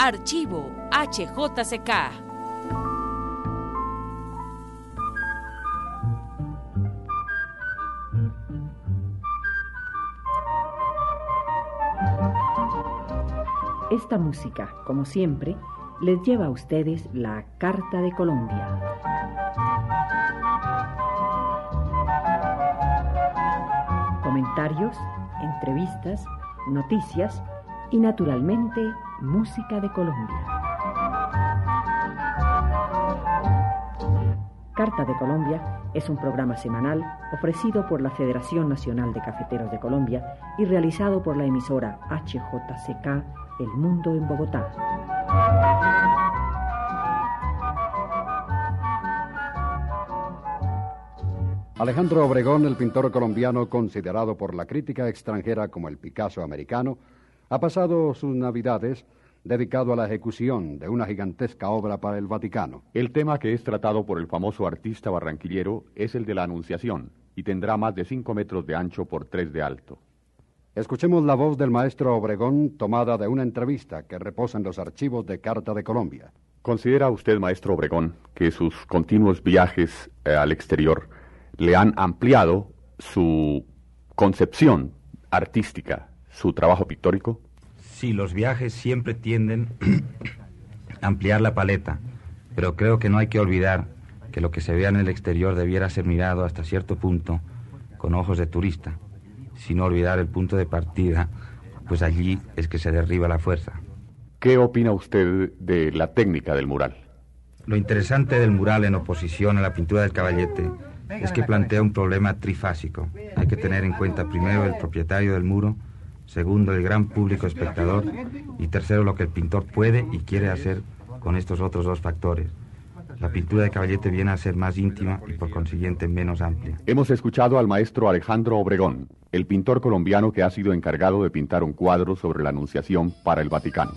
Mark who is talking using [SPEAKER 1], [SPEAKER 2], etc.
[SPEAKER 1] Archivo HJCK.
[SPEAKER 2] Esta música, como siempre, les lleva a ustedes la Carta de Colombia. Comentarios, entrevistas, noticias y naturalmente música de Colombia. Carta de Colombia es un programa semanal ofrecido por la Federación Nacional de Cafeteros de Colombia y realizado por la emisora HJCK El Mundo en Bogotá.
[SPEAKER 3] Alejandro Obregón, el pintor colombiano considerado por la crítica extranjera como el Picasso americano, ha pasado sus navidades dedicado a la ejecución de una gigantesca obra para el Vaticano.
[SPEAKER 4] El tema que es tratado por el famoso artista barranquillero es el de la Anunciación y tendrá más de 5 metros de ancho por 3 de alto.
[SPEAKER 3] Escuchemos la voz del maestro Obregón tomada de una entrevista que reposa en los archivos de Carta de Colombia.
[SPEAKER 4] ¿Considera usted, maestro Obregón, que sus continuos viajes eh, al exterior le han ampliado su concepción artística, su trabajo pictórico?
[SPEAKER 5] Sí, los viajes siempre tienden a ampliar la paleta, pero creo que no hay que olvidar que lo que se vea en el exterior debiera ser mirado hasta cierto punto con ojos de turista, sin olvidar el punto de partida, pues allí es que se derriba la fuerza.
[SPEAKER 4] ¿Qué opina usted de la técnica del mural?
[SPEAKER 5] Lo interesante del mural en oposición a la pintura del caballete es que plantea un problema trifásico. Hay que tener en cuenta primero el propietario del muro, segundo el gran público espectador y tercero lo que el pintor puede y quiere hacer con estos otros dos factores. La pintura de caballete viene a ser más íntima y por consiguiente menos amplia.
[SPEAKER 4] Hemos escuchado al maestro Alejandro Obregón, el pintor colombiano que ha sido encargado de pintar un cuadro sobre la Anunciación para el Vaticano.